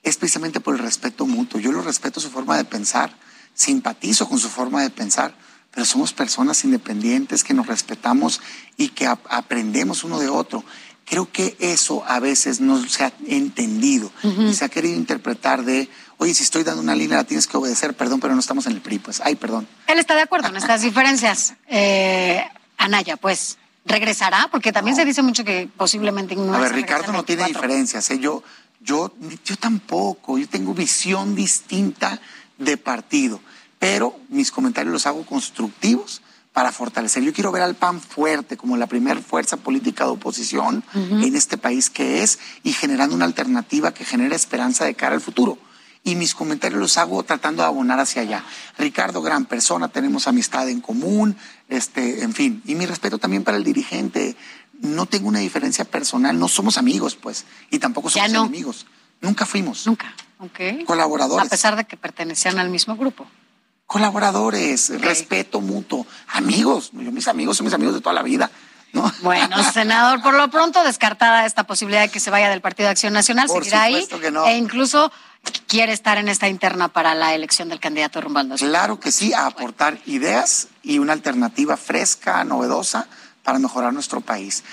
es precisamente por el respeto mutuo. Yo lo respeto su forma de pensar, simpatizo con su forma de pensar, pero somos personas independientes que nos respetamos y que aprendemos uno de otro. Creo que eso a veces no se ha entendido y se ha querido interpretar de, oye, si estoy dando una línea la tienes que obedecer, perdón, pero no estamos en el PRI, pues, ay, perdón. Él está de acuerdo en estas diferencias. Eh, Anaya, pues, ¿regresará? Porque también se dice mucho que posiblemente no. A ver, Ricardo no tiene diferencias. ¿eh? Yo, yo, yo tampoco. Yo tengo visión distinta de partido, pero mis comentarios los hago constructivos para fortalecer. Yo quiero ver al PAN fuerte como la primera fuerza política de oposición en este país que es y generando una alternativa que genere esperanza de cara al futuro. Y mis comentarios los hago tratando de abonar hacia allá. Ricardo, gran persona, tenemos amistad en común, este, en fin. Y mi respeto también para el dirigente. No tengo una diferencia personal, no somos amigos, pues, y tampoco somos enemigos. Nunca fuimos. Nunca. Ok. Colaboradores. A pesar de que pertenecían al mismo grupo. Colaboradores, respeto mutuo, amigos. Yo, mis amigos son mis amigos de toda la vida. ¿no? Bueno, senador, por lo pronto descartada esta posibilidad de que se vaya del Partido de Acción Nacional, Por seguirá ahí que no. e incluso quiere estar en esta interna para la elección del candidato rumbo al 2020. Claro que sí, a aportar ideas y una alternativa fresca, novedosa para mejorar nuestro país.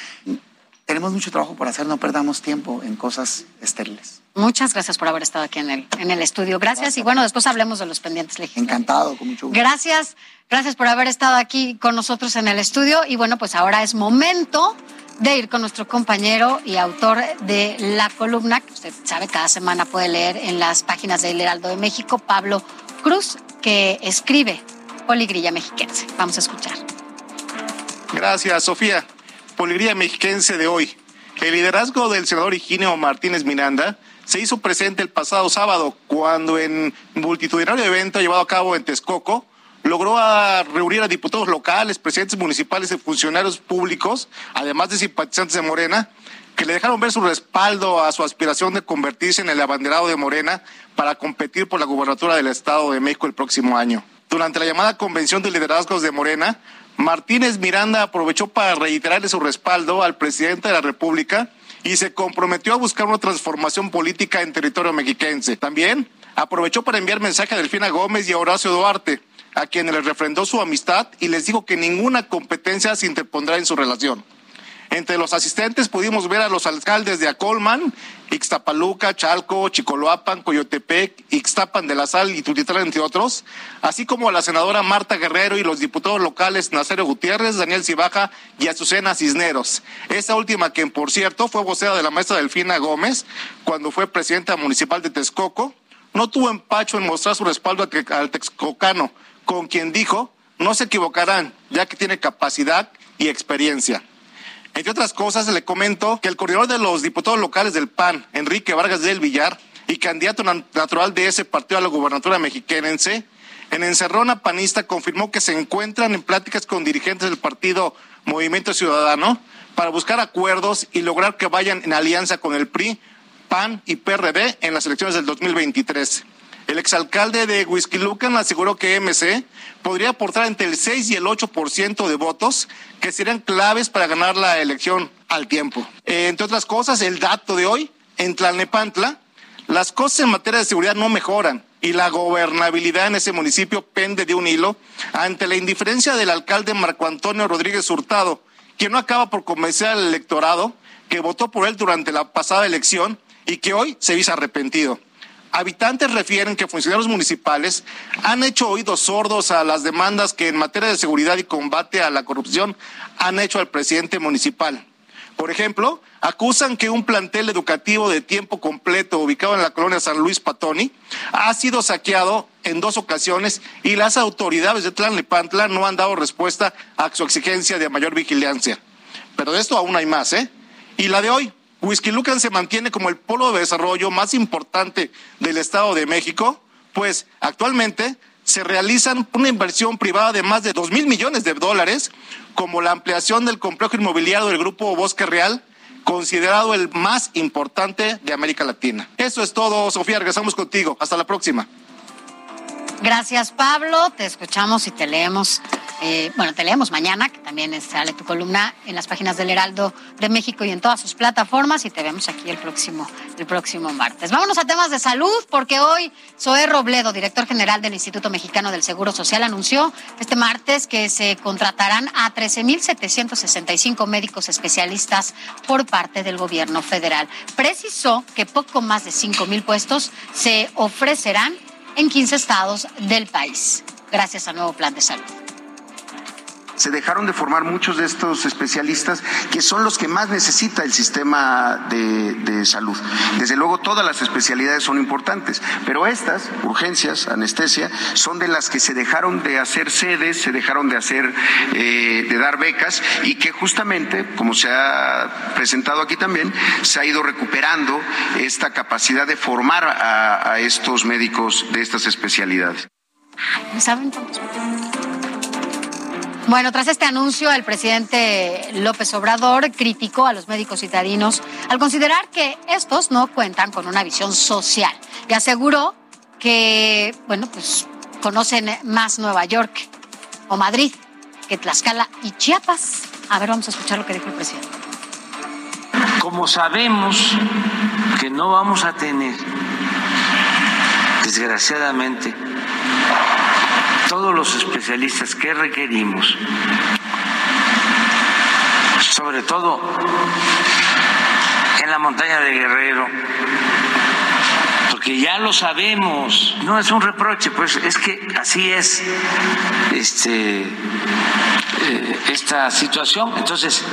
Tenemos mucho trabajo por hacer, no perdamos tiempo en cosas estériles. Muchas gracias por haber estado aquí en el, en el estudio. Gracias, y bueno, después hablemos de los pendientes legislativos. Encantado, con mucho gusto. Gracias, gracias por haber estado aquí con nosotros en el estudio. Y bueno, pues ahora es momento de ir con nuestro compañero y autor de la columna, que usted sabe, cada semana puede leer en las páginas del Heraldo de México, Pablo Cruz, que escribe Poligrilla Mexiquense. Vamos a escuchar. Gracias, Sofía. Poligría mexiquense de hoy. El liderazgo del senador Higinio Martínez Miranda se hizo presente el pasado sábado cuando en multitudinario evento llevado a cabo en Texcoco logró reunir a diputados locales, presidentes municipales y funcionarios públicos, además de simpatizantes de Morena, que le dejaron ver su respaldo a su aspiración de convertirse en el abanderado de Morena para competir por la gubernatura del Estado de México el próximo año. Durante la llamada convención de liderazgos de Morena, Martínez Miranda aprovechó para reiterarle su respaldo al presidente de la República y se comprometió a buscar una transformación política en territorio mexiquense. También aprovechó para enviar mensaje a Delfina Gómez y a Horacio Duarte, a quienes les refrendó su amistad y les dijo que ninguna competencia se interpondrá en su relación. Entre los asistentes pudimos ver a los alcaldes de Acolman, Ixtapaluca, Chalco, Chicoloapan, Coyotepec, Ixtapan de la Sal y Tultitlán, entre otros, así como a la senadora Marta Guerrero y los diputados locales Nazario Gutiérrez, Daniel Cibaja y Azucena Cisneros. Esta última, quien por cierto fue vocera de la maestra Delfina Gómez cuando fue presidenta municipal de Texcoco, no tuvo empacho en mostrar su respaldo al texcocano, con quien dijo, no se equivocarán, ya que tiene capacidad y experiencia. Entre otras cosas, le comento que el coordinador de los diputados locales del PAN, Enrique Vargas del Villar, y candidato natural de ese partido a la gubernatura mexiquense, en Encerrona Panista confirmó que se encuentran en pláticas con dirigentes del partido Movimiento Ciudadano para buscar acuerdos y lograr que vayan en alianza con el PRI, PAN y PRD en las elecciones del 2023. El exalcalde de Huizquilucan aseguró que MC podría aportar entre el 6 y el 8% de votos que serían claves para ganar la elección al tiempo. Entre otras cosas, el dato de hoy, en Tlalnepantla, las cosas en materia de seguridad no mejoran y la gobernabilidad en ese municipio pende de un hilo ante la indiferencia del alcalde Marco Antonio Rodríguez Hurtado, quien no acaba por convencer al electorado que votó por él durante la pasada elección y que hoy se dice arrepentido. Habitantes refieren que funcionarios municipales han hecho oídos sordos a las demandas que en materia de seguridad y combate a la corrupción han hecho al presidente municipal. Por ejemplo, acusan que un plantel educativo de tiempo completo ubicado en la colonia San Luis Patoni ha sido saqueado en dos ocasiones y las autoridades de Tlalnepantla no han dado respuesta a su exigencia de mayor vigilancia. Pero de esto aún hay más, ¿eh? Y la de hoy, Huizquilucan se mantiene como el polo de desarrollo más importante del Estado de México, pues actualmente se realizan una inversión privada de más de dos mil millones de dólares, como la ampliación del complejo inmobiliario del Grupo Bosque Real, considerado el más importante de América Latina. Eso es todo, Sofía, regresamos contigo. Hasta la próxima. Gracias, Pablo. Te escuchamos y te leemos. Eh, bueno, te leemos mañana, que también sale tu columna en las páginas del Heraldo de México y en todas sus plataformas. Y te vemos aquí el próximo, el próximo martes. Vámonos a temas de salud, porque hoy Zoé Robledo, director general del Instituto Mexicano del Seguro Social, anunció este martes que se contratarán a 13.765 médicos especialistas por parte del gobierno federal. Precisó que poco más de 5.000 puestos se ofrecerán en 15 estados del país, gracias al nuevo plan de salud. Se dejaron de formar muchos de estos especialistas que son los que más necesita el sistema de, de salud. Desde luego todas las especialidades son importantes, pero estas, urgencias, anestesia, son de las que se dejaron de hacer sedes, se dejaron de hacer, eh, de dar becas y que justamente, como se ha presentado aquí también, se ha ido recuperando esta capacidad de formar a, estos médicos de estas especialidades. ¿Me saben? Bueno, tras este anuncio, el presidente López Obrador criticó a los médicos citadinos al considerar que estos no cuentan con una visión social y aseguró que, bueno, pues conocen más Nueva York o Madrid que Tlaxcala y Chiapas. A ver, vamos a escuchar lo que dijo el presidente. Como sabemos que no vamos a tener, desgraciadamente, todos los especialistas que requerimos, sobre todo en la montaña de Guerrero, porque ya lo sabemos, no es un reproche, pues es que así es este, eh, esta situación. Entonces,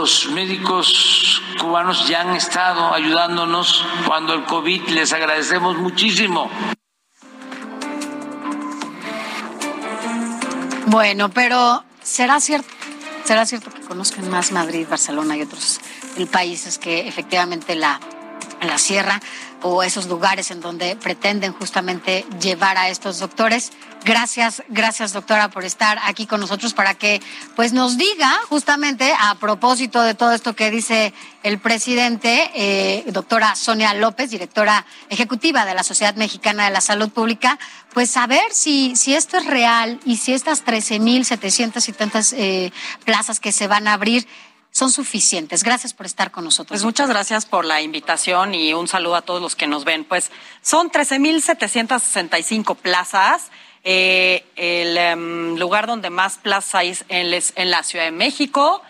los médicos cubanos ya han estado ayudándonos cuando el COVID, les agradecemos muchísimo. Bueno, pero ¿será cierto, será cierto que conozcan más Madrid, Barcelona y otros países que efectivamente la, la sierra o esos lugares en donde pretenden justamente llevar a estos doctores. Gracias, gracias doctora por estar aquí con nosotros para que pues nos diga justamente a propósito de todo esto que dice el presidente, eh, doctora Sonia López, directora ejecutiva de la Sociedad Mexicana de la Salud Pública, pues saber si, si esto es real y si estas 13.700 y tantas eh, plazas que se van a abrir son suficientes. Gracias por estar con nosotros. Pues muchas gracias por la invitación y un saludo a todos los que nos ven. Pues son 13.765 plazas. Eh, el em, lugar donde más plazas hay es en, la Ciudad de México.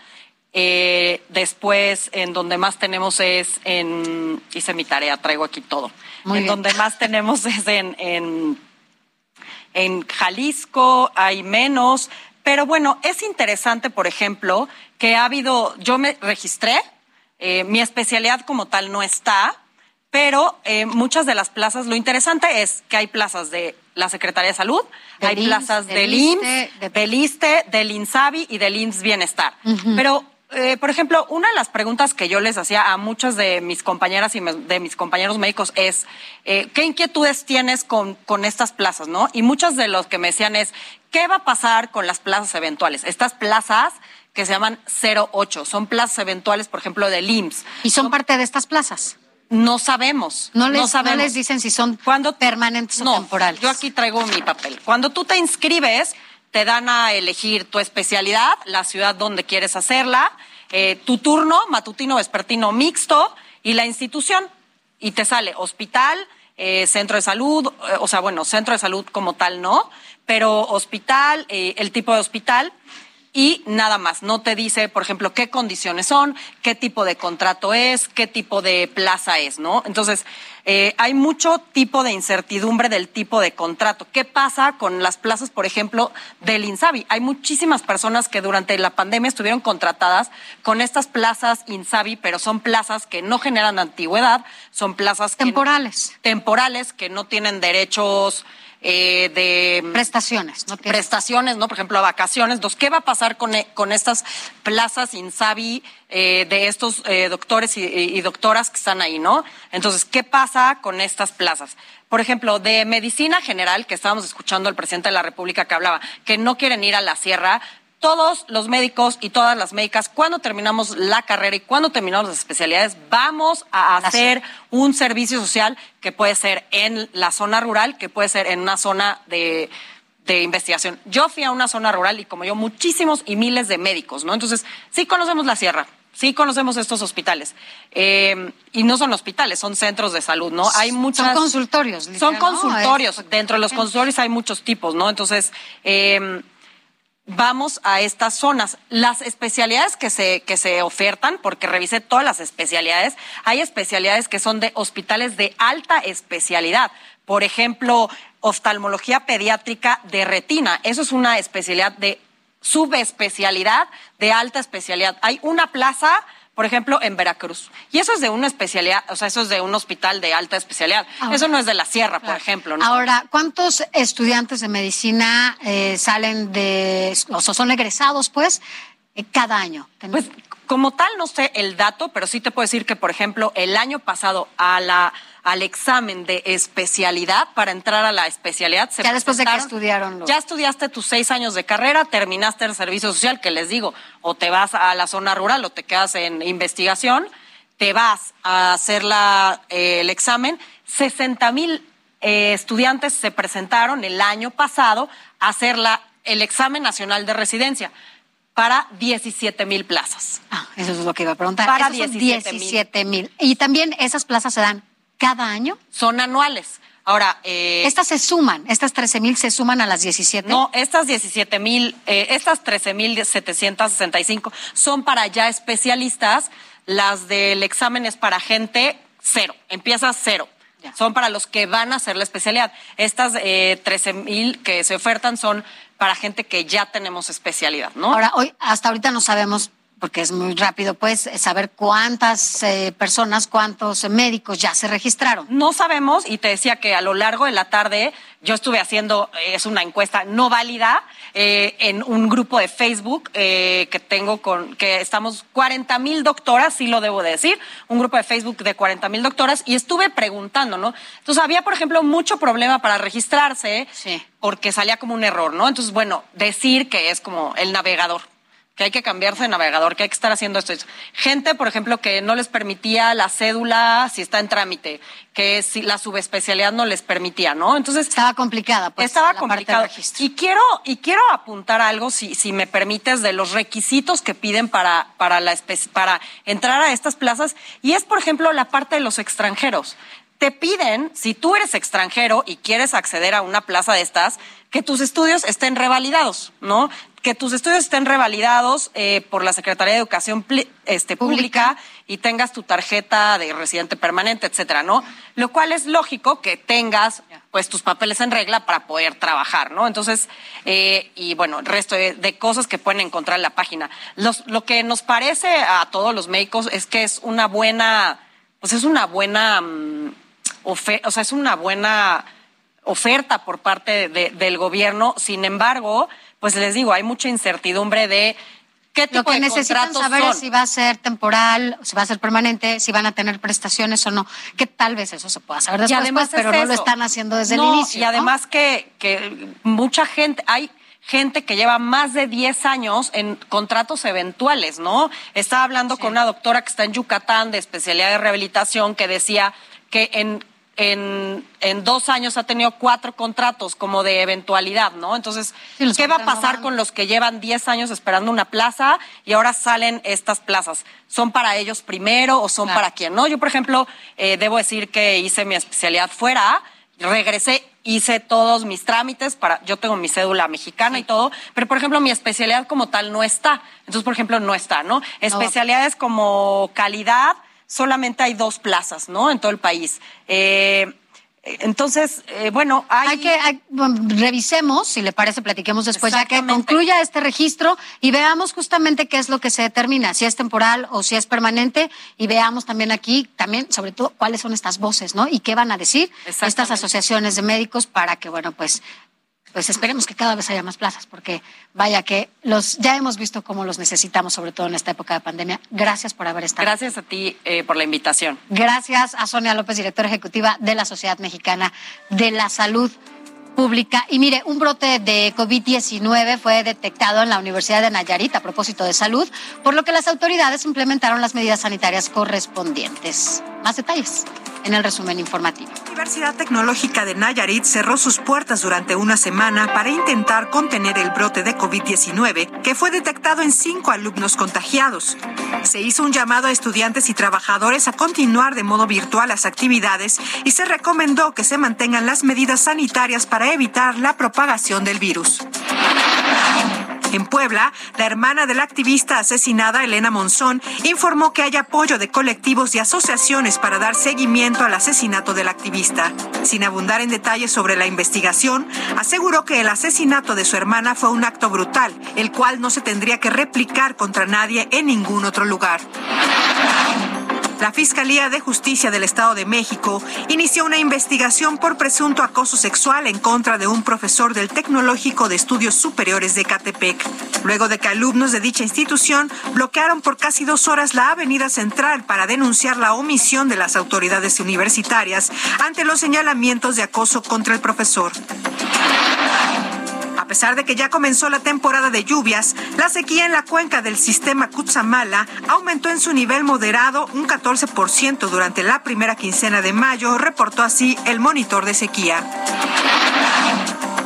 Eh, después, en donde más tenemos es en. Hice mi tarea, traigo aquí todo. en donde más tenemos es en, en, en Jalisco, hay menos. Pero bueno, es interesante, por ejemplo, que ha habido, yo me registré, eh, mi especialidad como tal no está, pero eh, muchas de las plazas, lo interesante es que hay plazas de la Secretaría de Salud, hay plazas del, IMSS, del ISTE, del INSABI y del IMSS Bienestar. Pero eh, por ejemplo, una de las preguntas que yo les hacía a muchas de mis compañeras y de mis compañeros médicos es, eh, ¿qué inquietudes tienes con, con estas plazas, no? Y muchos de los que me decían es, ¿qué va a pasar con las plazas eventuales? Estas plazas que se llaman 08, son plazas eventuales, por ejemplo, del IMSS. ¿Y son parte de estas plazas? No sabemos. No les, no, les dicen si son ¿Cuándo, permanentes o temporales. Yo aquí traigo mi papel. Cuando tú te inscribes, te dan a elegir tu especialidad, la ciudad donde quieres hacerla, eh, tu turno, matutino, vespertino, mixto y la institución. Y te sale hospital, eh, centro de salud, eh, o sea, bueno, centro de salud como tal no, pero hospital, el tipo de hospital y nada más. No te dice, por ejemplo, qué condiciones son, qué tipo de contrato es, qué tipo de plaza es, ¿no? Entonces, eh, hay mucho tipo de incertidumbre del tipo de contrato. ¿Qué pasa con las plazas, por ejemplo, del INSABI? Hay muchísimas personas que durante la pandemia estuvieron contratadas con estas plazas INSABI, pero son plazas que no generan antigüedad, son plazas temporales. temporales, que no tienen derechos eh, de prestaciones, ¿no? Prestaciones, ¿no? Por ejemplo, a vacaciones. Entonces, ¿qué va a pasar con, e, con estas plazas INSABI eh, de estos eh, doctores y, doctoras que están ahí, ¿no? Entonces, ¿qué pasa con estas plazas? Por ejemplo, de medicina general, que estábamos escuchando al presidente de la República que hablaba, que no quieren ir a la sierra, todos los médicos y todas las médicas, cuando terminamos la carrera y cuando terminamos las especialidades, vamos a hacer un servicio social que puede ser en la zona rural, que puede ser en una zona de, investigación. Yo fui a una zona rural y como yo, muchísimos y miles de médicos, ¿no? Entonces, sí conocemos la sierra, sí conocemos estos hospitales. Eh, y no son hospitales, son centros de salud, ¿no? Hay muchas. Son consultorios. Son consultorios. Dentro de los consultorios hay muchos tipos, ¿no? Entonces, eh, vamos a estas zonas. Las especialidades que se, que se ofertan, porque revisé todas las especialidades, hay especialidades que son de hospitales de alta especialidad. Por ejemplo, oftalmología pediátrica de retina. Eso es una especialidad de subespecialidad de alta especialidad. Hay una plaza por ejemplo, en Veracruz. Y eso es de una especialidad, o sea, eso es de un hospital de alta especialidad. eso no es de la sierra, por ejemplo. Ahora, ¿cuántos estudiantes de medicina eh, salen de, o sea, son egresados, pues, eh, cada año? Pues como tal no sé el dato, pero sí te puedo decir que, por ejemplo, el año pasado a la, al examen de especialidad, para entrar a la especialidad, se ya después de que estudiaron los- Ya estudiaste tus seis años de carrera, terminaste el servicio social, que les digo, o te vas a la zona rural o te quedas en investigación, te vas a hacer la, eh, el examen. 60 mil eh, estudiantes se presentaron el año pasado a hacer la, el examen nacional de residencia para 17 mil plazas. Ah, eso es lo que iba a preguntar. Para Esos son 17,000. 17 mil. Y también esas plazas se dan cada año. Son anuales. Ahora, eh, Estas se suman, estas 13 mil se suman a las 17. No, estas 17 mil, eh, estas 13 mil 765 son para ya especialistas. Las del examen es para gente cero, empieza cero. Son para los que van a hacer la especialidad. Estas eh, 13 mil que se ofertan son para gente que ya tenemos especialidad, ¿no? Ahora, hoy, hasta ahorita no sabemos, porque es muy rápido, pues, saber cuántas eh, personas, cuántos médicos ya se registraron. No sabemos, y te decía que a lo largo de la tarde yo estuve haciendo, eh, es una encuesta no válida, eh, en un grupo de Facebook eh, que tengo con, que estamos 40 mil doctoras, sí lo debo de decir, un grupo de Facebook de 40 mil doctoras, y estuve preguntando, ¿no? Entonces había, por ejemplo, mucho problema para registrarse, porque salía como un error, ¿no? Entonces, bueno, decir que es como el navegador que hay que cambiarse de navegador, que hay que estar haciendo esto. Gente, por ejemplo, que no les permitía la cédula si está en trámite, que si la subespecialidad no les permitía, ¿no? Entonces estaba complicada, pues, estaba registro. Y quiero y quiero apuntar algo, si si me permites, de los requisitos que piden para para la para entrar a estas plazas y es, por ejemplo, la parte de los extranjeros. Te piden, si tú eres extranjero y quieres acceder a una plaza de estas, que tus estudios estén revalidados, ¿no? Que tus estudios estén revalidados eh, por la Secretaría de Educación este, Pública y tengas tu tarjeta de residente permanente, etcétera, ¿no? Lo cual es lógico que tengas pues tus papeles en regla para poder trabajar, ¿no? Entonces, eh, y bueno, el resto de, de cosas que pueden encontrar en la página. Los- lo que nos parece a todos los médicos es que es una buena, pues es una buena, mm, o sea, es una buena oferta por parte de- del gobierno. Sin embargo, pues les digo, hay mucha incertidumbre de qué tipo Lo que de necesitan contratos saber son. es si va a ser temporal, si va a ser permanente, si van a tener prestaciones o no. Que tal vez eso se pueda saber después, además pues, pero es no lo están haciendo desde No, el inicio. Y ¿no? además que, que mucha gente, hay gente que lleva más de 10 años en contratos eventuales, ¿no? Estaba hablando con una doctora que está en Yucatán de especialidad de rehabilitación que decía que en, en, en dos años ha tenido cuatro contratos como de eventualidad, ¿no? Entonces, ¿qué va a pasar con los que llevan 10 años esperando una plaza y ahora salen estas plazas? ¿Son para ellos primero o son para quién? ¿No? Yo, por ejemplo, eh, debo decir que hice mi especialidad fuera, regresé, hice todos mis trámites para, yo tengo mi cédula mexicana y todo, pero por ejemplo mi especialidad como tal no está. Entonces, por ejemplo, no está, ¿no? Especialidades como calidad, solamente hay dos plazas, ¿no? En todo el país. Eh, entonces, eh, bueno, hay... Hay que hay- bueno, revisemos, si le parece, platiquemos después, ya que concluya este registro y veamos justamente qué es lo que se determina, si es temporal o si es permanente, y veamos también aquí, también, sobre todo, cuáles son estas voces, ¿no? Y qué van a decir estas asociaciones de médicos para que, bueno, pues, pues esperemos que cada vez haya más plazas, porque vaya que los, ya hemos visto cómo los necesitamos, sobre todo en esta época de pandemia. Gracias por haber estado. Gracias a ti eh, por la invitación. Gracias a Sonia López, directora ejecutiva de la Sociedad Mexicana de la Salud Pública. Y mire, un brote de COVID-19 fue detectado en la Universidad de Nayarit a propósito de salud, por lo que las autoridades implementaron las medidas sanitarias correspondientes. Más detalles en el resumen informativo. La Universidad Tecnológica de Nayarit cerró sus puertas durante una semana para intentar contener el brote de COVID-19 que fue detectado en cinco alumnos contagiados. Se hizo un llamado a estudiantes y trabajadores a continuar de modo virtual las actividades y se recomendó que se mantengan las medidas sanitarias para evitar la propagación del virus. En Puebla, la hermana de la activista asesinada, Elena Monzón, informó que hay apoyo de colectivos y asociaciones para dar seguimiento al asesinato del activista. Sin abundar en detalles sobre la investigación, aseguró que el asesinato de su hermana fue un acto brutal, el cual no se tendría que replicar contra nadie en ningún otro lugar. La Fiscalía de Justicia del Estado de México inició una investigación por presunto acoso sexual en contra de un profesor del Tecnológico de Estudios Superiores de Catepec, luego de que alumnos de dicha institución bloquearon por casi dos horas la avenida central para denunciar la omisión de las autoridades universitarias ante los señalamientos de acoso contra el profesor. Pesar de que ya comenzó la temporada de lluvias, la sequía en la cuenca del sistema Cutzamala aumentó en su nivel moderado un 14% durante la primera quincena de mayo, reportó así el monitor de sequía.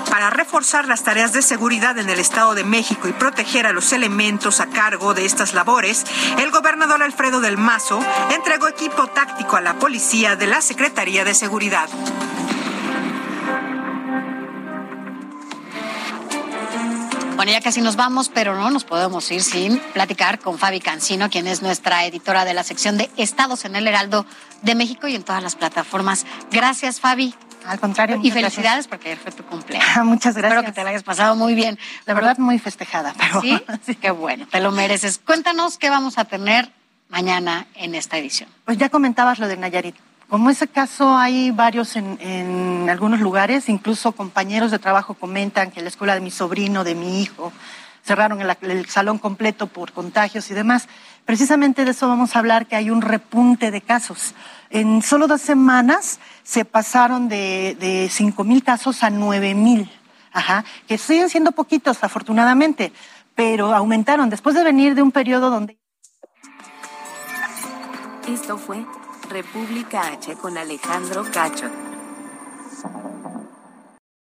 Para reforzar las tareas de seguridad en el Estado de México y proteger a los elementos a cargo de estas labores, el gobernador Alfredo del Mazo entregó equipo táctico a la policía de la Secretaría de Seguridad. Bueno, ya casi nos vamos, pero no nos podemos ir sin platicar con Fabi Cancino, quien es nuestra editora de la sección de Estados en el Heraldo de México y en todas las plataformas. Gracias, Fabi. Al contrario. Y felicidades porque ayer fue tu cumpleaños. muchas gracias. Espero que te la hayas pasado muy bien. La verdad, muy festejada. Pero... ¿Sí? ¿Sí? Qué bueno, te lo mereces. Cuéntanos qué vamos a tener mañana en esta edición. Pues ya comentabas lo de Nayarit. Como ese caso hay varios en, algunos lugares, incluso compañeros de trabajo comentan que la escuela de mi sobrino, de mi hijo, cerraron el, el, salón completo por contagios y demás. Precisamente de eso vamos a hablar, que hay un repunte de casos. En solo dos semanas se pasaron de, de 5 mil casos a 9 mil, que siguen siendo poquitos afortunadamente, pero aumentaron después de venir de un periodo donde... Esto fue República H con Alejandro Cacho.